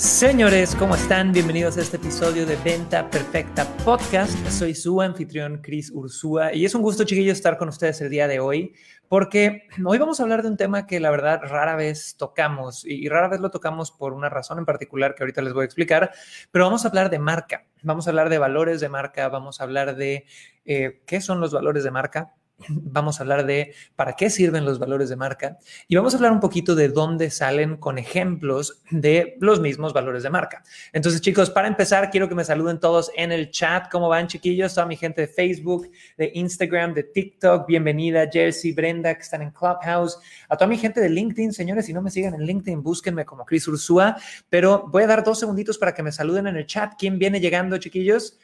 Señores, ¿cómo están? Bienvenidos a este episodio de Venta Perfecta Podcast. Soy su anfitrión, Chris Ursúa, y es un gusto, chiquillos, estar con ustedes el día de hoy, porque hoy vamos a hablar de un tema que la verdad rara vez tocamos, y rara vez lo tocamos por una razón en particular que ahorita les voy a explicar, pero vamos a hablar de marca, vamos a hablar de valores de marca, vamos a hablar de eh, qué son los valores de marca, vamos a hablar de para qué sirven los valores de marca y vamos a hablar un poquito de dónde salen con ejemplos de los mismos valores de marca. Entonces, chicos, para empezar, quiero que me saluden todos en el chat. ¿Cómo van, chiquillos? Toda mi gente de Facebook, de Instagram, de TikTok. Bienvenida, Jersey, Brenda, que están en Clubhouse. A toda mi gente de LinkedIn, señores, si no me siguen en LinkedIn, búsquenme como Chris Ursúa. Pero voy a dar dos segunditos para que me saluden en el chat. ¿Quién viene llegando, chiquillos?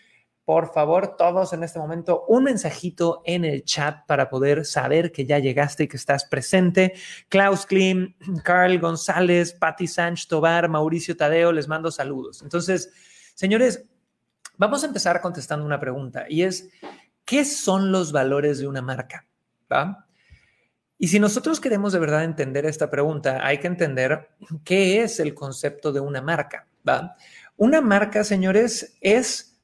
Por favor, todos en este momento, un mensajito en el chat para poder saber que ya llegaste y que estás presente. Klaus Klim, Carl González, Patti Sánchez Tobar, Mauricio Tadeo, les mando saludos. Entonces, señores, vamos a empezar contestando una pregunta y es, ¿qué son los valores de una marca? ¿Va? Y si nosotros queremos de verdad entender esta pregunta, hay que entender qué es el concepto de una marca. ¿va? Una marca, señores, es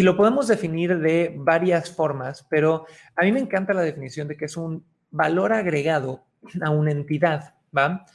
y lo podemos definir de varias formas, pero a mí me encanta la definición de que es un valor agregado a una entidad, ¿va?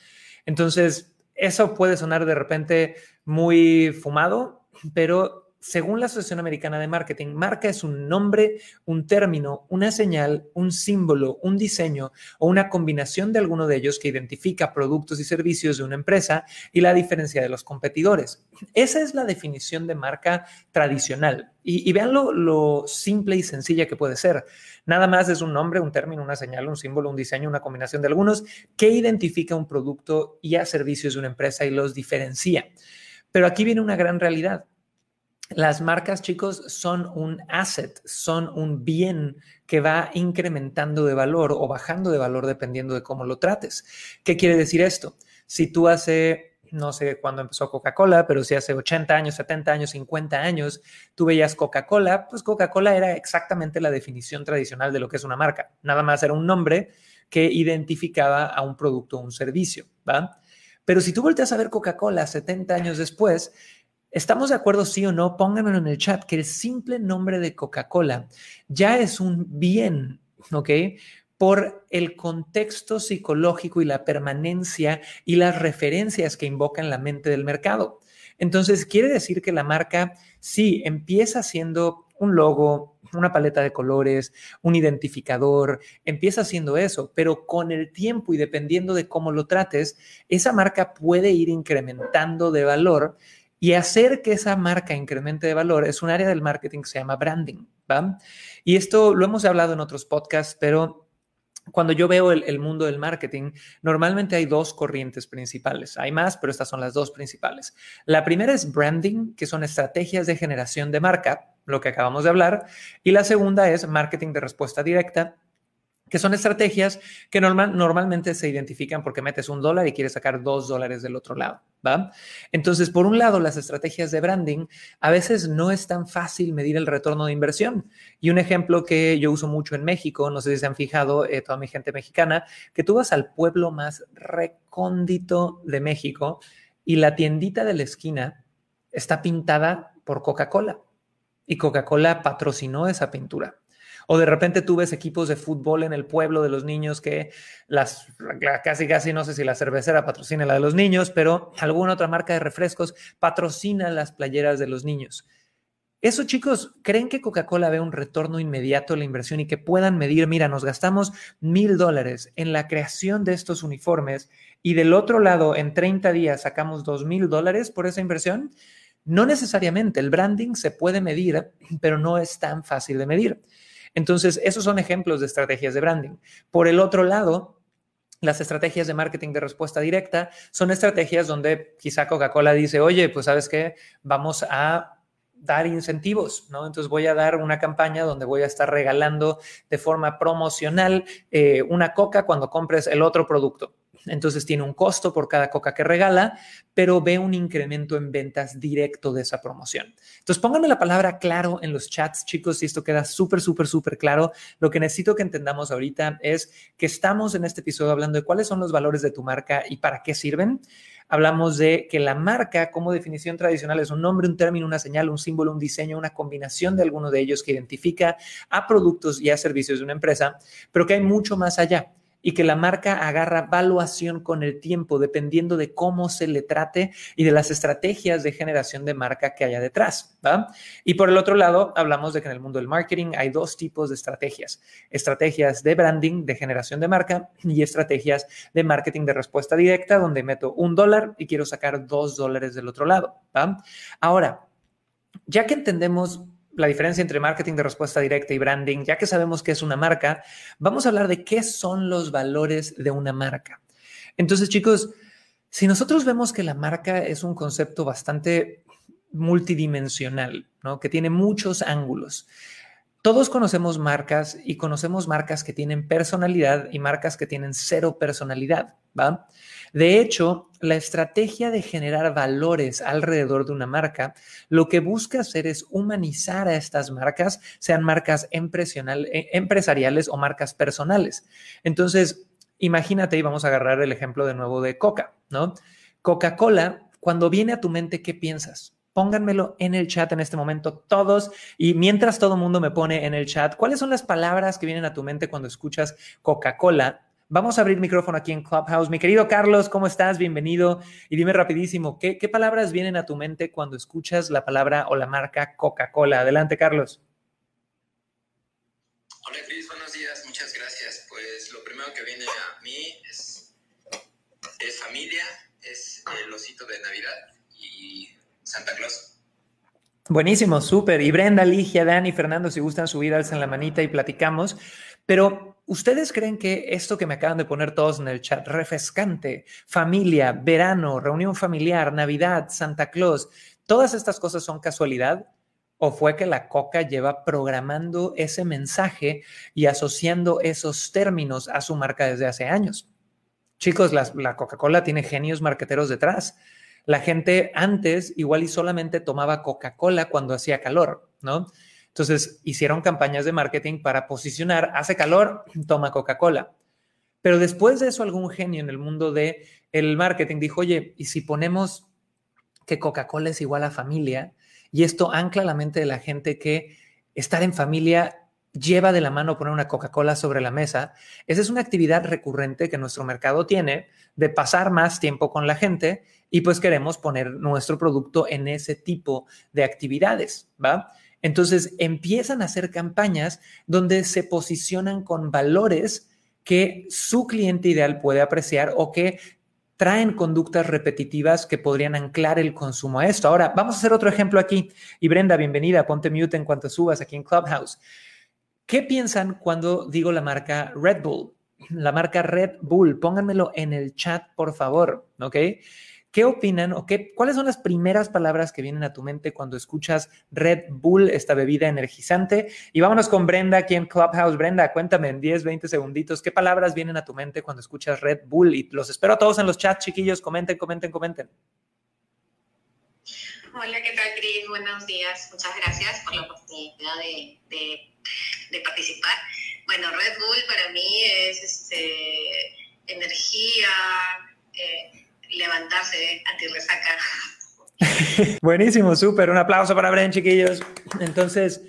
Entonces, eso puede sonar de repente muy fumado, pero según la Asociación Americana de Marketing, marca es un nombre, un término, una señal, un símbolo, un diseño o una combinación de alguno de ellos que identifica productos y servicios de una empresa y la diferencia de los competidores. Esa es la definición de marca tradicional. Y, vean lo, lo simple y sencilla que puede ser. Nada más es un nombre, un término, una señal, un símbolo, un diseño, una combinación de algunos que identifica un producto y a servicios de una empresa y los diferencia. Pero aquí viene una gran realidad las marcas, chicos, son un asset, son un bien que va incrementando de valor o bajando de valor dependiendo de cómo lo trates. ¿Qué quiere decir esto? Si tú hace, no sé cuándo empezó Coca-Cola, pero si hace 80 años, 70 años, 50 años, tú veías Coca-Cola, pues Coca-Cola era exactamente la definición tradicional de lo que es una marca. Nada más era un nombre que identificaba a un producto o un servicio, ¿va? Pero si tú volteas a ver Coca-Cola 70 años después, ¿Estamos de acuerdo, sí o no? Pónganmelo en el chat, que el simple nombre de Coca-Cola ya es un bien, ¿ok? Por el contexto psicológico y la permanencia y las referencias que invoca en la mente del mercado. Entonces, quiere decir que la marca sí empieza siendo un logo, una paleta de colores, un identificador, empieza siendo eso, pero con el tiempo y dependiendo de cómo lo trates, esa marca puede ir incrementando de valor y hacer que esa marca incremente de valor es un área del marketing que se llama branding, ¿va? Y esto lo hemos hablado en otros podcasts, pero cuando yo veo el, mundo del marketing, normalmente hay dos corrientes principales. Hay más, pero estas son las dos principales. La primera es branding, que son estrategias de generación de marca, lo que acabamos de hablar. Y la segunda es marketing de respuesta directa, que son estrategias que normal, normalmente se identifican porque metes un dólar y quieres sacar dos dólares del otro lado, ¿va? Entonces, por un lado, las estrategias de branding a veces no es tan fácil medir el retorno de inversión. Y un ejemplo que yo uso mucho en México, no sé si se han fijado eh, toda mi gente mexicana, que tú vas al pueblo más recóndito de México y la tiendita de la esquina está pintada por Coca-Cola y Coca-Cola patrocinó esa pintura. O de repente tú ves equipos de fútbol en el pueblo de los niños que las casi casi no sé si la cervecera patrocina la de los niños, pero alguna otra marca de refrescos patrocina las playeras de los niños. Eso, chicos, ¿creen que Coca-Cola ve un retorno inmediato a la inversión y que puedan medir, mira, nos gastamos mil dólares en la creación de estos uniformes y del otro lado, en 30 días, sacamos dos mil dólares por esa inversión? No necesariamente, el branding se puede medir, pero no es tan fácil de medir. Entonces, esos son ejemplos de estrategias de branding. Por el otro lado, las estrategias de marketing de respuesta directa son estrategias donde quizá Coca-Cola dice, oye, pues sabes qué, vamos a dar incentivos, ¿no? Entonces voy a dar una campaña donde voy a estar regalando de forma promocional eh, una coca cuando compres el otro producto. Entonces tiene un costo por cada coca que regala, pero ve un incremento en ventas directo de esa promoción. Entonces pónganme la palabra claro en los chats, chicos, si esto queda súper, súper, súper claro. Lo que necesito que entendamos ahorita es que estamos en este episodio hablando de cuáles son los valores de tu marca y para qué sirven hablamos de que la marca como definición tradicional es un nombre, un término, una señal, un símbolo, un diseño, una combinación de alguno de ellos que identifica a productos y a servicios de una empresa, pero que hay mucho más allá y que la marca agarra valuación con el tiempo dependiendo de cómo se le trate y de las estrategias de generación de marca que haya detrás. Y por el otro lado, hablamos de que en el mundo del marketing hay dos tipos de estrategias. Estrategias de branding, de generación de marca y estrategias de marketing de respuesta directa, donde meto un dólar y quiero sacar dos dólares del otro lado. Ahora, ya que entendemos la diferencia entre marketing de respuesta directa y branding, ya que sabemos que es una marca, vamos a hablar de qué son los valores de una marca. Entonces, chicos, si nosotros vemos que la marca es un concepto bastante multidimensional, ¿no? que tiene muchos ángulos. Todos conocemos marcas y conocemos marcas que tienen personalidad y marcas que tienen cero personalidad, De hecho, la estrategia de generar valores alrededor de una marca, lo que busca hacer es humanizar a estas marcas, sean marcas eh, empresariales o marcas personales. Entonces, imagínate, y vamos a agarrar el ejemplo de nuevo de Coca, ¿no? Coca-Cola, cuando viene a tu mente, ¿qué piensas? Pónganmelo en el chat en este momento todos y mientras todo el mundo me pone en el chat, ¿cuáles son las palabras que vienen a tu mente cuando escuchas Coca-Cola? Vamos a abrir micrófono aquí en Clubhouse. Mi querido Carlos, ¿cómo estás? Bienvenido. Y dime rapidísimo, ¿qué, palabras vienen a tu mente cuando escuchas la palabra o la marca Coca-Cola? Adelante, Carlos. Hola, Cris. Buenos días. Muchas gracias. Pues lo primero que viene a mí es, es familia, es el osito de Navidad y Santa Claus. Buenísimo, súper. Y Brenda, Ligia, Dani, Fernando, si gustan subir, alzan la manita y platicamos. Pero ¿ustedes creen que esto que me acaban de poner todos en el chat, refrescante, familia, verano, reunión familiar, Navidad, Santa Claus, todas estas cosas son casualidad? ¿O fue que la coca lleva programando ese mensaje y asociando esos términos a su marca desde hace años? Chicos, la, la Coca-Cola tiene genios marqueteros detrás. La gente antes igual y solamente tomaba Coca-Cola cuando hacía calor, ¿no? Entonces hicieron campañas de marketing para posicionar, hace calor, toma Coca-Cola. Pero después de eso, algún genio en el mundo del el marketing dijo, oye, ¿y si ponemos que Coca-Cola es igual a familia? Y esto ancla la mente de la gente que estar en familia lleva de la mano poner una Coca-Cola sobre la mesa. Esa es una actividad recurrente que nuestro mercado tiene de pasar más tiempo con la gente y pues queremos poner nuestro producto en ese tipo de actividades, ¿va? Entonces empiezan a hacer campañas donde se posicionan con valores que su cliente ideal puede apreciar o que traen conductas repetitivas que podrían anclar el consumo a esto. Ahora, vamos a hacer otro ejemplo aquí. Y Brenda, bienvenida, ponte mute en cuanto subas aquí en Clubhouse. ¿Qué piensan cuando digo la marca Red Bull? La marca Red Bull, pónganmelo en el chat, por favor, ¿ok? ¿Qué opinan o qué, cuáles son las primeras palabras que vienen a tu mente cuando escuchas Red Bull, esta bebida energizante? Y vámonos con Brenda aquí en Clubhouse. Brenda, cuéntame en 10, 20 segunditos, ¿qué palabras vienen a tu mente cuando escuchas Red Bull? Y los espero a todos en los chats, chiquillos. Comenten, comenten, comenten. Hola, ¿qué tal, Cris? Buenos días. Muchas gracias por la oportunidad de, participar. Bueno, Red Bull para mí es este, energía, eh, levantarse anti-resaca. Buenísimo, súper. Un aplauso para Bren, chiquillos. Entonces,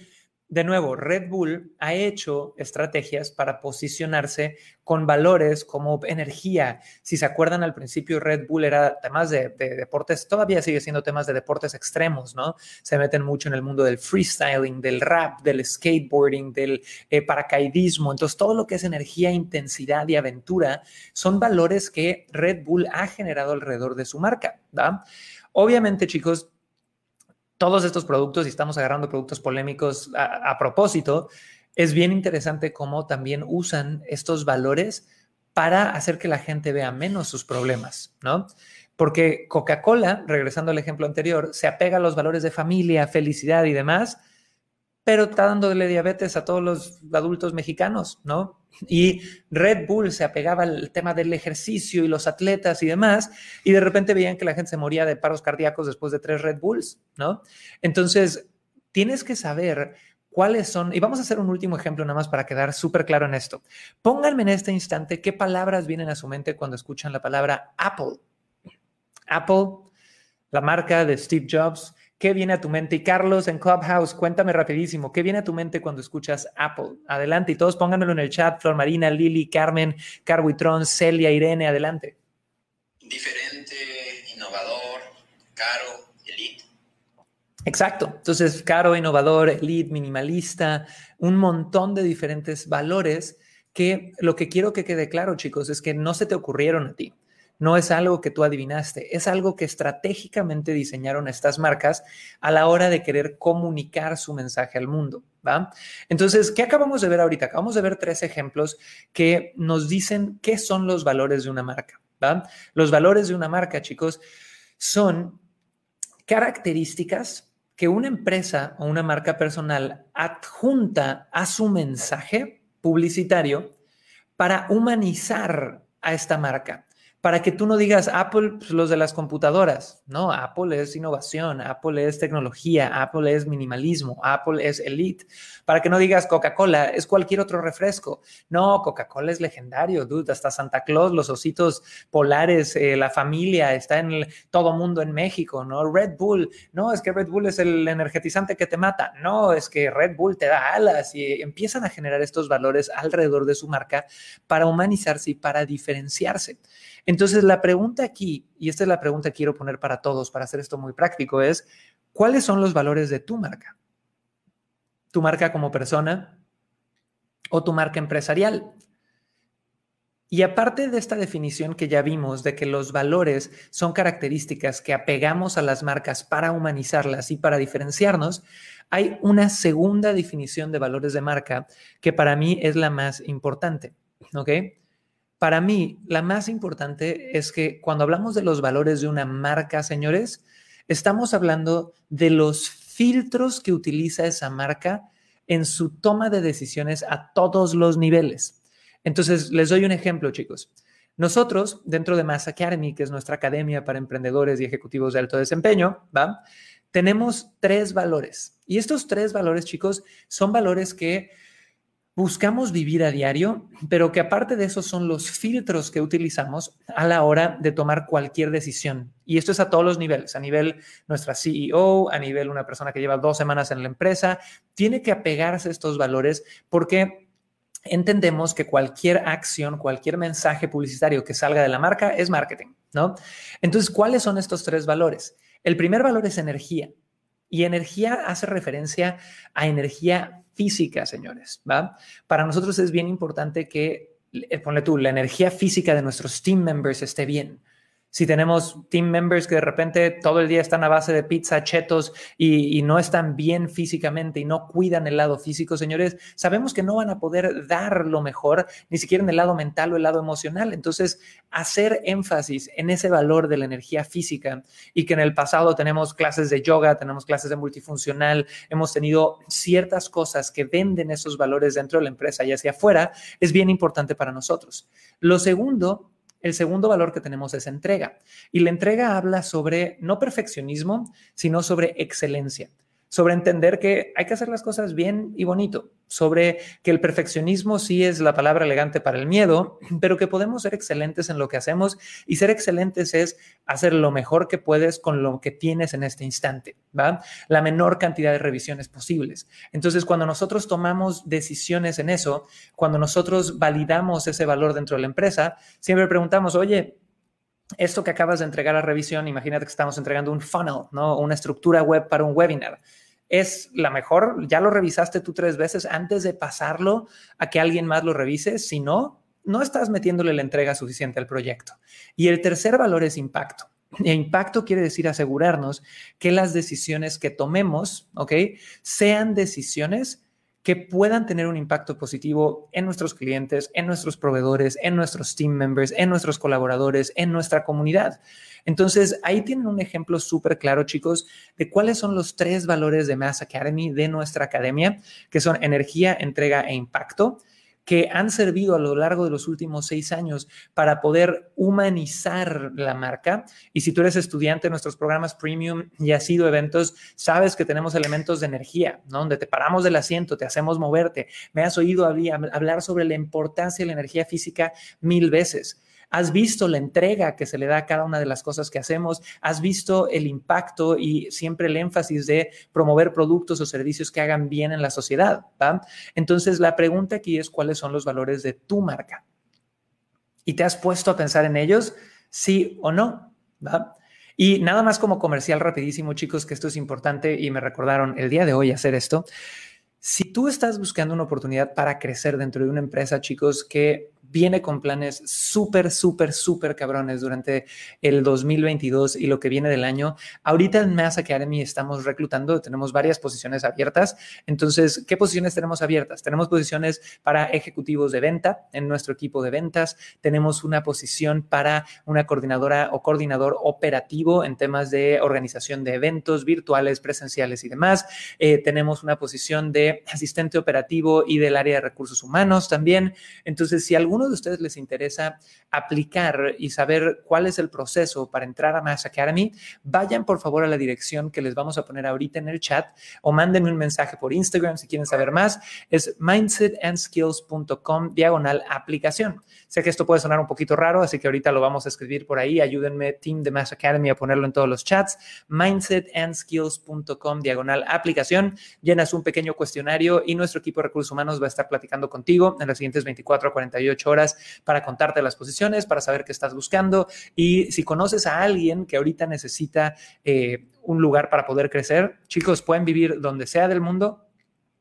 de nuevo, Red Bull ha hecho estrategias para posicionarse con valores como energía. Si se acuerdan, al principio Red Bull era temas de, deportes, todavía sigue siendo temas de deportes extremos, ¿no? Se meten mucho en el mundo del freestyling, del rap, del skateboarding, del eh, paracaidismo. Entonces, todo lo que es energía, intensidad y aventura son valores que Red Bull ha generado alrededor de su marca. Obviamente, chicos, todos estos productos, y estamos agarrando productos polémicos a, propósito, es bien interesante cómo también usan estos valores para hacer que la gente vea menos sus problemas, ¿no? Porque Coca-Cola, regresando al ejemplo anterior, se apega a los valores de familia, felicidad y demás, pero está dándole diabetes a todos los adultos mexicanos, ¿no? Y Red Bull se apegaba al tema del ejercicio y los atletas y demás, y de repente veían que la gente se moría de paros cardíacos después de tres Red Bulls, ¿no? Entonces, tienes que saber cuáles son, y vamos a hacer un último ejemplo nada más para quedar súper claro en esto. Pónganme en este instante qué palabras vienen a su mente cuando escuchan la palabra Apple. Apple, la marca de Steve Jobs, ¿Qué viene a tu mente? Y Carlos en Clubhouse, cuéntame rapidísimo, ¿qué viene a tu mente cuando escuchas Apple? Adelante y todos pónganmelo en el chat, Flor Marina, Lili, Carmen, Carbuitrón, Celia, Irene, adelante. Diferente, innovador, caro, elite. Exacto. Entonces, caro, innovador, elite, minimalista, un montón de diferentes valores que lo que quiero que quede claro, chicos, es que no se te ocurrieron a ti no es algo que tú adivinaste, es algo que estratégicamente diseñaron estas marcas a la hora de querer comunicar su mensaje al mundo. ¿va? Entonces, ¿qué acabamos de ver ahorita? Acabamos de ver tres ejemplos que nos dicen qué son los valores de una marca. ¿va? Los valores de una marca, chicos, son características que una empresa o una marca personal adjunta a su mensaje publicitario para humanizar a esta marca para que tú no digas Apple, pues, los de las computadoras. No, Apple es innovación, Apple es tecnología, Apple es minimalismo, Apple es elite. Para que no digas Coca-Cola, es cualquier otro refresco. No, Coca-Cola es legendario, dude. Hasta Santa Claus, los ositos polares, eh, la familia, está en todo mundo en México, ¿no? Red Bull, no, es que Red Bull es el energetizante que te mata. No, es que Red Bull te da alas y empiezan a generar estos valores alrededor de su marca para humanizarse y para diferenciarse. Entonces, la pregunta aquí, y esta es la pregunta que quiero poner para todos, para hacer esto muy práctico, es, ¿cuáles son los valores de tu marca? ¿Tu marca como persona o tu marca empresarial? Y aparte de esta definición que ya vimos de que los valores son características que apegamos a las marcas para humanizarlas y para diferenciarnos, hay una segunda definición de valores de marca que para mí es la más importante, ¿ok? Para mí, la más importante es que cuando hablamos de los valores de una marca, señores, estamos hablando de los filtros que utiliza esa marca en su toma de decisiones a todos los niveles. Entonces, les doy un ejemplo, chicos. Nosotros, dentro de Mass Academy, que es nuestra academia para emprendedores y ejecutivos de alto desempeño, ¿va? Tenemos tres valores. Y estos tres valores, chicos, son valores que buscamos vivir a diario, pero que aparte de eso son los filtros que utilizamos a la hora de tomar cualquier decisión. Y esto es a todos los niveles, a nivel nuestra CEO, a nivel una persona que lleva dos semanas en la empresa, tiene que apegarse a estos valores porque entendemos que cualquier acción, cualquier mensaje publicitario que salga de la marca es marketing, ¿no? Entonces, ¿cuáles son estos tres valores? El primer valor es energía. Y energía hace referencia a energía física, señores, ¿va? Para nosotros es bien importante que, eh, ponle tú, la energía física de nuestros team members esté bien si tenemos team members que de repente todo el día están a base de pizza, chetos y, no están bien físicamente y no cuidan el lado físico, señores, sabemos que no van a poder dar lo mejor, ni siquiera en el lado mental o el lado emocional. Entonces, hacer énfasis en ese valor de la energía física y que en el pasado tenemos clases de yoga, tenemos clases de multifuncional, hemos tenido ciertas cosas que venden esos valores dentro de la empresa y hacia afuera, es bien importante para nosotros. Lo segundo el segundo valor que tenemos es entrega. Y la entrega habla sobre no perfeccionismo, sino sobre excelencia sobre entender que hay que hacer las cosas bien y bonito, sobre que el perfeccionismo sí es la palabra elegante para el miedo, pero que podemos ser excelentes en lo que hacemos y ser excelentes es hacer lo mejor que puedes con lo que tienes en este instante, ¿va? La menor cantidad de revisiones posibles. Entonces, cuando nosotros tomamos decisiones en eso, cuando nosotros validamos ese valor dentro de la empresa, siempre preguntamos, oye, esto que acabas de entregar a revisión, imagínate que estamos entregando un funnel, ¿no? Una estructura web para un webinar. Es la mejor, ya lo revisaste tú tres veces antes de pasarlo a que alguien más lo revise. Si no, no estás metiéndole la entrega suficiente al proyecto. Y el tercer valor es impacto. E impacto quiere decir asegurarnos que las decisiones que tomemos, ¿ok? Sean decisiones que puedan tener un impacto positivo en nuestros clientes, en nuestros proveedores, en nuestros team members, en nuestros colaboradores, en nuestra comunidad. Entonces, ahí tienen un ejemplo súper claro, chicos, de cuáles son los tres valores de Mass Academy, de nuestra academia, que son energía, entrega e impacto que han servido a lo largo de los últimos seis años para poder humanizar la marca. Y si tú eres estudiante de nuestros programas premium y has sido eventos, sabes que tenemos elementos de energía, ¿no? Donde te paramos del asiento, te hacemos moverte. Me has oído hablar sobre la importancia de la energía física mil veces. Has visto la entrega que se le da a cada una de las cosas que hacemos, has visto el impacto y siempre el énfasis de promover productos o servicios que hagan bien en la sociedad. ¿va? Entonces, la pregunta aquí es cuáles son los valores de tu marca. ¿Y te has puesto a pensar en ellos? Sí o no. ¿va? Y nada más como comercial rapidísimo, chicos, que esto es importante y me recordaron el día de hoy hacer esto. Si tú estás buscando una oportunidad para crecer dentro de una empresa, chicos, que viene con planes súper, súper, súper cabrones durante el 2022 y lo que viene del año. Ahorita en Mass Academy estamos reclutando, tenemos varias posiciones abiertas. Entonces, ¿qué posiciones tenemos abiertas? Tenemos posiciones para ejecutivos de venta en nuestro equipo de ventas. Tenemos una posición para una coordinadora o coordinador operativo en temas de organización de eventos virtuales, presenciales y demás. Eh, tenemos una posición de asistente operativo y del área de recursos humanos también. Entonces, si alguno de ustedes les interesa aplicar y saber cuál es el proceso para entrar a Mass Academy, vayan por favor a la dirección que les vamos a poner ahorita en el chat o mándenme un mensaje por Instagram si quieren saber más. Es mindsetandskills.com diagonal aplicación. Sé que esto puede sonar un poquito raro, así que ahorita lo vamos a escribir por ahí. Ayúdenme, Team de Mass Academy, a ponerlo en todos los chats. mindsetandskills.com diagonal aplicación. Llenas un pequeño cuestionario y nuestro equipo de recursos humanos va a estar platicando contigo en las siguientes 24 a 48 horas para contarte las posiciones, para saber qué estás buscando. Y si conoces a alguien que ahorita necesita eh, un lugar para poder crecer, chicos, pueden vivir donde sea del mundo,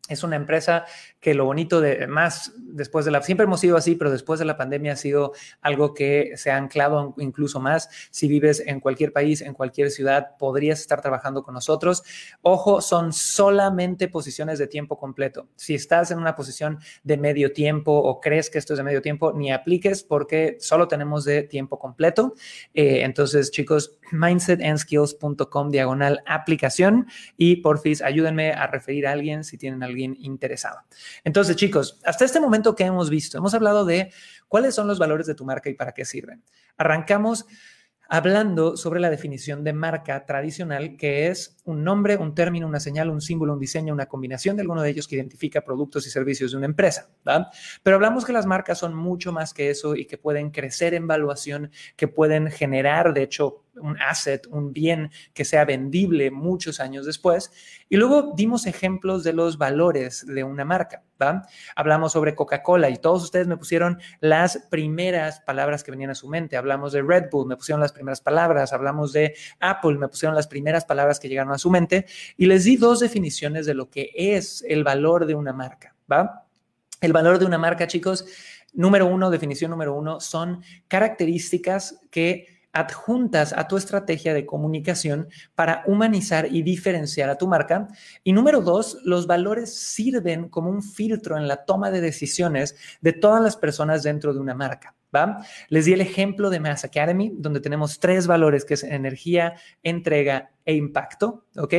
es una empresa que lo bonito de más después de la, siempre hemos sido así, pero después de la pandemia ha sido algo que se ha anclado incluso más. Si vives en cualquier país, en cualquier ciudad, podrías estar trabajando con nosotros. Ojo, son solamente posiciones de tiempo completo. Si estás en una posición de medio tiempo o crees que esto es de medio tiempo, ni apliques porque solo tenemos de tiempo completo. Eh, entonces, chicos, mindsetandskills.com diagonal aplicación y porfis, ayúdenme a referir a alguien si tienen alguien interesado. Entonces, chicos, hasta este momento, ¿qué hemos visto? Hemos hablado de cuáles son los valores de tu marca y para qué sirven. Arrancamos hablando sobre la definición de marca tradicional, que es un nombre, un término, una señal, un símbolo, un diseño, una combinación de alguno de ellos que identifica productos y servicios de una empresa. Pero hablamos que las marcas son mucho más que eso y que pueden crecer en valuación, que pueden generar, de hecho, un asset, un bien que sea vendible muchos años después. Y luego dimos ejemplos de los valores de una marca. ¿Va? Hablamos sobre Coca-Cola y todos ustedes me pusieron las primeras palabras que venían a su mente. Hablamos de Red Bull, me pusieron las primeras palabras. Hablamos de Apple, me pusieron las primeras palabras que llegaron a su mente. Y les di dos definiciones de lo que es el valor de una marca. ¿va? El valor de una marca, chicos, número uno, definición número uno, son características que adjuntas a tu estrategia de comunicación para humanizar y diferenciar a tu marca. Y número dos, los valores sirven como un filtro en la toma de decisiones de todas las personas dentro de una marca. Les di el ejemplo de Mass Academy, donde tenemos tres valores, que es energía, entrega e impacto, ¿ok?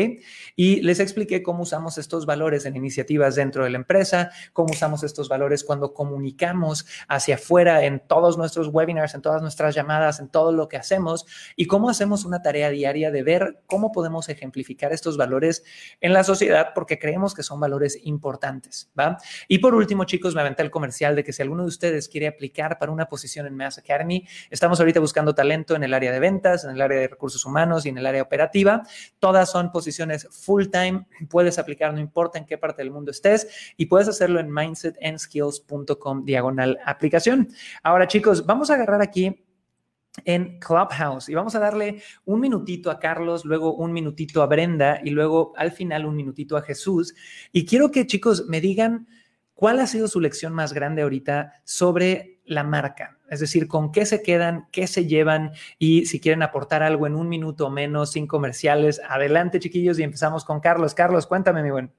Y les expliqué cómo usamos estos valores en iniciativas dentro de la empresa, cómo usamos estos valores cuando comunicamos hacia afuera en todos nuestros webinars, en todas nuestras llamadas, en todo lo que hacemos y cómo hacemos una tarea diaria de ver cómo podemos ejemplificar estos valores en la sociedad porque creemos que son valores importantes, ¿va? Y por último, chicos, me aventé el comercial de que si alguno de ustedes quiere aplicar para una posición en Mass Academy, estamos ahorita buscando talento en el área de ventas, en el área de recursos humanos y en el área operativa Todas son posiciones full time. Puedes aplicar, no importa en qué parte del mundo estés, y puedes hacerlo en mindsetandskills.com diagonal aplicación. Ahora, chicos, vamos a agarrar aquí en Clubhouse y vamos a darle un minutito a Carlos, luego un minutito a Brenda y luego al final un minutito a Jesús. Y quiero que chicos me digan cuál ha sido su lección más grande ahorita sobre la marca, es decir, con qué se quedan, qué se llevan y si quieren aportar algo en un minuto o menos, sin comerciales. Adelante, chiquillos, y empezamos con Carlos. Carlos, cuéntame, mi buen.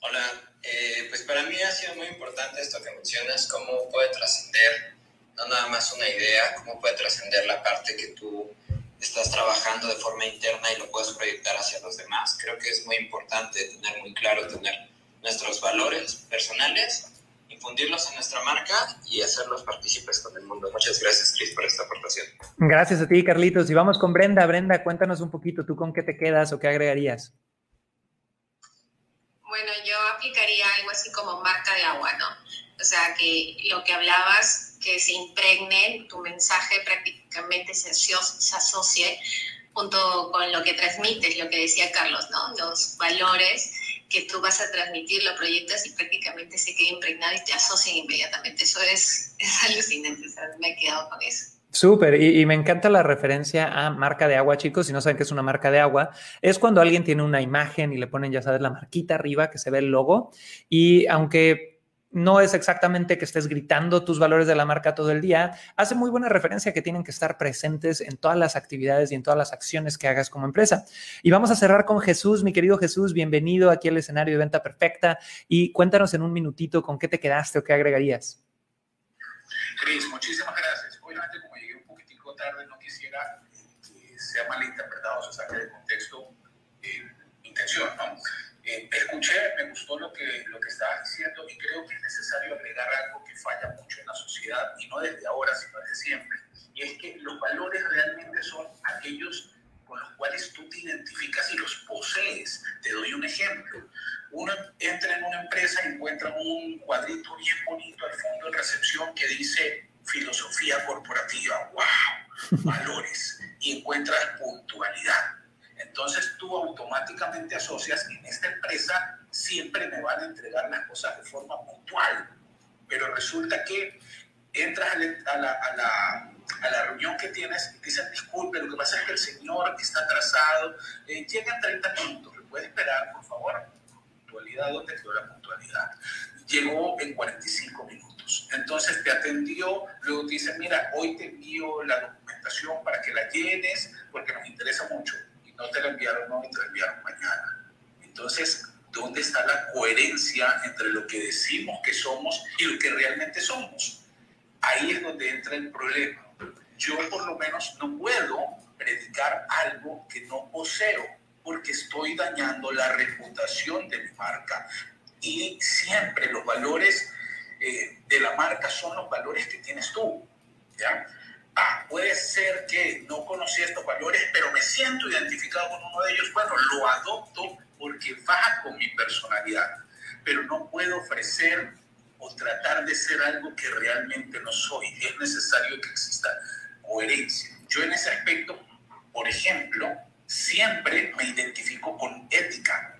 Hola, eh, pues para mí ha sido muy importante esto que mencionas, cómo puede trascender, no nada más una idea, cómo puede trascender la parte que tú estás trabajando de forma interna y lo puedes proyectar hacia los demás. Creo que es muy importante tener muy claro, tener nuestros valores personales, infundirlos en nuestra marca y hacerlos partícipes con el mundo. Muchas gracias, Chris, por esta aportación. Gracias a ti, Carlitos. Y vamos con Brenda. Brenda, cuéntanos un poquito, ¿tú con qué te quedas o qué agregarías? Bueno, yo aplicaría algo así como marca de agua, ¿no? O sea, que lo que hablabas, que se impregne, tu mensaje prácticamente se, se asocie junto con lo que transmites, lo que decía Carlos, ¿no? Los valores que tú vas a transmitir, lo proyectas y prácticamente se queda impregnado y te asocian inmediatamente. Eso es, es alucinante, me he quedado con eso. Súper, y, y, me encanta la referencia a marca de agua, chicos. Si no saben qué es una marca de agua, es cuando alguien tiene una imagen y le ponen, ya sabes, la marquita arriba que se ve el logo. Y aunque no es exactamente que estés gritando tus valores de la marca todo el día, hace muy buena referencia que tienen que estar presentes en todas las actividades y en todas las acciones que hagas como empresa. Y vamos a cerrar con Jesús, mi querido Jesús, bienvenido aquí al escenario de venta perfecta y cuéntanos en un minutito con qué te quedaste o qué agregarías. Cris, muchísimas gracias. Obviamente, como llegué un poquitico tarde, no quisiera que sea malinterpretado, se saque de contexto intención, ¿no? La llenes porque nos interesa mucho no te la enviaron hoy, te la enviaron mañana. Entonces, ¿dónde está la coherencia entre lo que decimos que somos y lo que realmente somos? Ahí es donde entra el problema. Yo por lo menos no puedo predicar algo que no poseo porque estoy dañando la reputación de mi marca. Y siempre los valores eh, de la marca son los valores que tienes tú. ¿ya? Ah, puede ser que no conocí estos valores, pero me siento identificado con uno de ellos, bueno, lo adopto porque va con mi personalidad, pero no puedo ofrecer o tratar de ser algo que realmente no soy. Es necesario que exista coherencia. Yo en ese aspecto, por ejemplo, siempre me identifico con ética.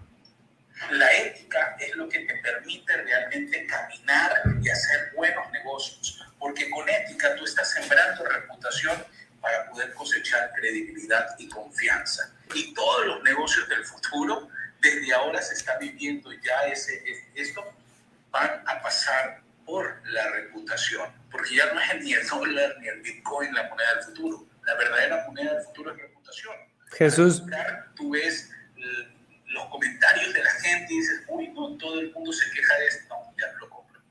La ética es lo que te permite realmente caminar y hacer buenos negocios porque con ética tú estás sembrando reputación para poder cosechar credibilidad y confianza. Y todos los negocios del futuro, desde ahora se está viviendo ya ese, esto, van a pasar por la reputación, porque ya no es ni el dólar ni el bitcoin la moneda del futuro. La verdadera moneda del futuro es reputación. Jesús. Tú ves los comentarios de la gente y dices, uy, no, todo el mundo se queja de esto.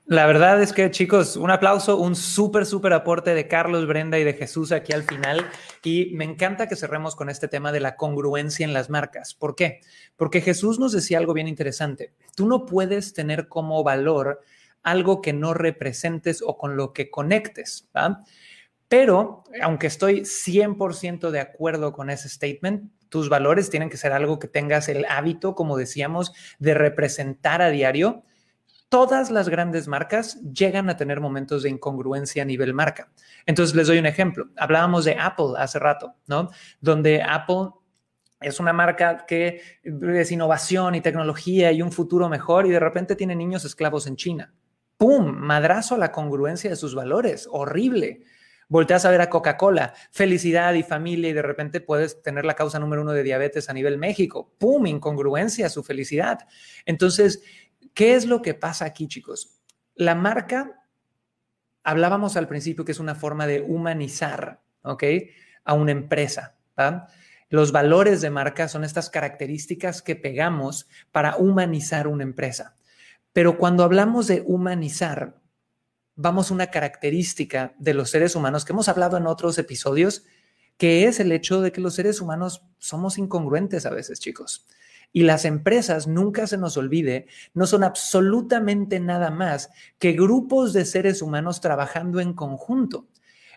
La verdad es que, chicos, un aplauso, un súper, súper aporte de Carlos, Brenda y de Jesús aquí al final. Y me encanta que cerremos con este tema de la congruencia en las marcas. ¿Por qué? Porque Jesús nos decía algo bien interesante. Tú no puedes tener como valor algo que no representes o con lo que conectes. Pero, aunque estoy 100% de acuerdo con ese statement, tus valores tienen que ser algo que tengas el hábito, como decíamos, de representar a diario todas las grandes marcas llegan a tener momentos de incongruencia a nivel marca. Entonces, les doy un ejemplo. Hablábamos de Apple hace rato, ¿no? Donde Apple es una marca que es innovación y tecnología y un futuro mejor y de repente tiene niños esclavos en China. ¡Pum! Madrazo la congruencia de sus valores. Horrible. Volteas a ver a Coca-Cola, felicidad y familia y de repente puedes tener la causa número uno de diabetes a nivel México. ¡Pum! Incongruencia, su felicidad. Entonces, ¿Qué es lo que pasa aquí, chicos? La marca, hablábamos al principio que es una forma de humanizar, ¿ok? A una empresa. Los valores de marca son estas características que pegamos para humanizar una empresa. Pero cuando hablamos de humanizar, vamos a una característica de los seres humanos que hemos hablado en otros episodios, que es el hecho de que los seres humanos somos incongruentes a veces, chicos. Y las empresas, nunca se nos olvide, no son absolutamente nada más que grupos de seres humanos trabajando en conjunto.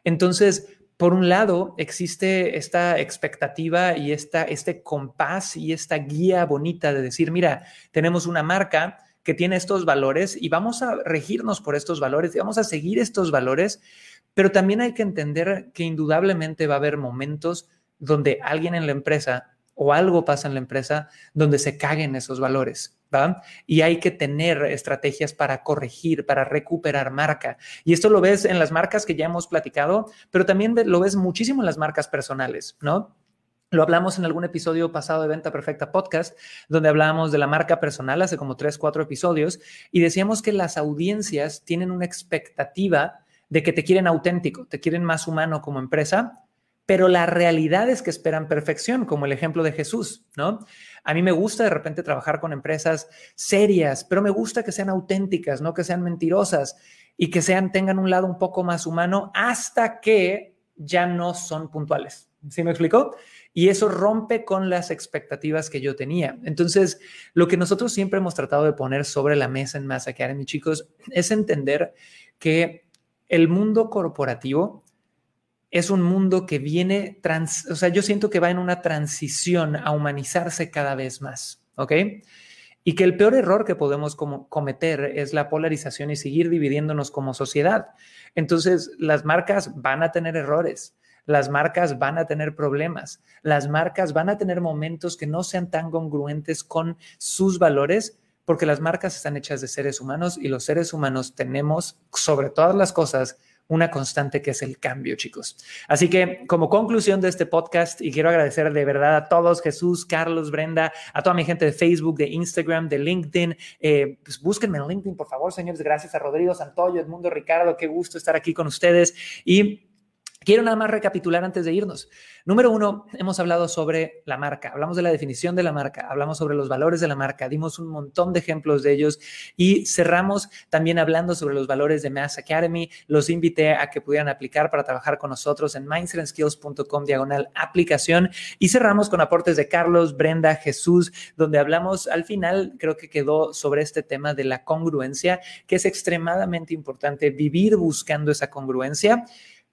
Entonces, por un lado, existe esta expectativa y esta, este compás y esta guía bonita de decir, mira, tenemos una marca que tiene estos valores y vamos a regirnos por estos valores y vamos a seguir estos valores, pero también hay que entender que indudablemente va a haber momentos donde alguien en la empresa o algo pasa en la empresa donde se caguen esos valores. ¿Va? Y hay que tener estrategias para corregir, para recuperar marca. Y esto lo ves en las marcas que ya hemos platicado, pero también lo ves muchísimo en las marcas personales, ¿no? Lo hablamos en algún episodio pasado de Venta Perfecta Podcast, donde hablábamos de la marca personal hace como tres, cuatro episodios, y decíamos que las audiencias tienen una expectativa de que te quieren auténtico, te quieren más humano como empresa, pero la realidad es que esperan perfección, como el ejemplo de Jesús, ¿no? A mí me gusta de repente trabajar con empresas serias, pero me gusta que sean auténticas, no que sean mentirosas y que sean tengan un lado un poco más humano hasta que ya no son puntuales. ¿Sí me explicó? Y eso rompe con las expectativas que yo tenía. Entonces, lo que nosotros siempre hemos tratado de poner sobre la mesa en Masa mis chicos, es entender que el mundo corporativo es un mundo que viene, trans, o sea, yo siento que va en una transición a humanizarse cada vez más, ¿ok? Y que el peor error que podemos cometer es la polarización y seguir dividiéndonos como sociedad. Entonces, las marcas van a tener errores, las marcas van a tener problemas, las marcas van a tener momentos que no sean tan congruentes con sus valores, porque las marcas están hechas de seres humanos y los seres humanos tenemos, sobre todas las cosas, una constante que es el cambio, chicos. Así que como conclusión de este podcast, y quiero agradecer de verdad a todos, Jesús, Carlos, Brenda, a toda mi gente de Facebook, de Instagram, de LinkedIn, eh, pues búsquenme en LinkedIn, por favor, señores. Gracias a Rodrigo Santoyo, Edmundo Ricardo, qué gusto estar aquí con ustedes. Y Quiero nada más recapitular antes de irnos. Número uno, hemos hablado sobre la marca, hablamos de la definición de la marca, hablamos sobre los valores de la marca, dimos un montón de ejemplos de ellos y cerramos también hablando sobre los valores de Mass Academy. Los invité a que pudieran aplicar para trabajar con nosotros en mindsetandskills.com diagonal aplicación y cerramos con aportes de Carlos, Brenda, Jesús, donde hablamos al final, creo que quedó sobre este tema de la congruencia, que es extremadamente importante vivir buscando esa congruencia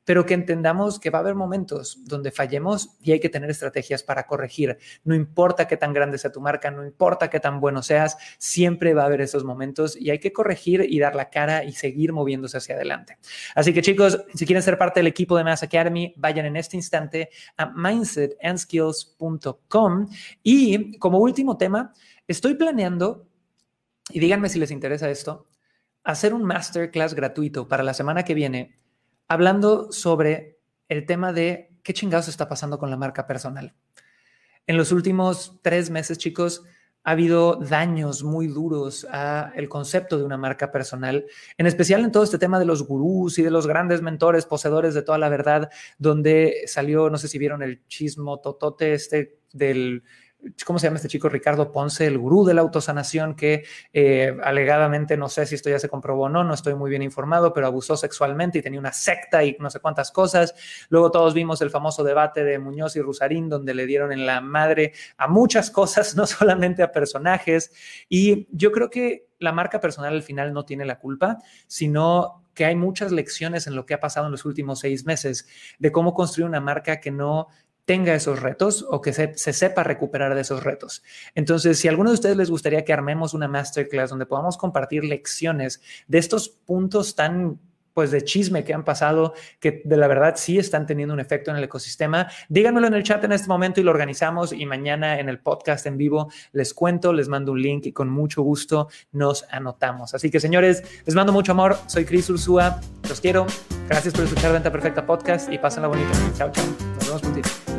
pero que entendamos que va a haber momentos donde fallemos y hay que tener estrategias para corregir. No importa qué tan grande sea tu marca, no importa qué tan bueno seas, siempre va a haber esos momentos y hay que corregir y dar la cara y seguir moviéndose hacia adelante. Así que chicos, si quieren ser parte del equipo de Mass Academy, vayan en este instante a mindsetandskills.com y como último tema, estoy planeando, y díganme si les interesa esto, hacer un masterclass gratuito para la semana que viene hablando sobre el tema de qué chingados está pasando con la marca personal. En los últimos tres meses, chicos, ha habido daños muy duros a el concepto de una marca personal, en especial en todo este tema de los gurús y de los grandes mentores, poseedores de toda la verdad, donde salió, no sé si vieron el chismo totote este del ¿cómo se llama este chico? Ricardo Ponce, el gurú de la autosanación, que eh, alegadamente, no sé si esto ya se comprobó o no, no estoy muy bien informado, pero abusó sexualmente y tenía una secta y no sé cuántas cosas. Luego todos vimos el famoso debate de Muñoz y Rusarín, donde le dieron en la madre a muchas cosas, no solamente a personajes. Y yo creo que la marca personal al final no tiene la culpa, sino que hay muchas lecciones en lo que ha pasado en los últimos seis meses de cómo construir una marca que no tenga esos retos o que se, sepa recuperar de esos retos. Entonces, si a alguno de ustedes les gustaría que armemos una masterclass donde podamos compartir lecciones de estos puntos tan pues de chisme que han pasado, que de la verdad sí están teniendo un efecto en el ecosistema. Díganmelo en el chat en este momento y lo organizamos y mañana en el podcast en vivo les cuento, les mando un link y con mucho gusto nos anotamos. Así que señores, les mando mucho amor. Soy Cris Ursúa, los quiero. Gracias por escuchar Venta Perfecta Podcast y pásenla bonita. Chao, chao. Nos vemos contigo.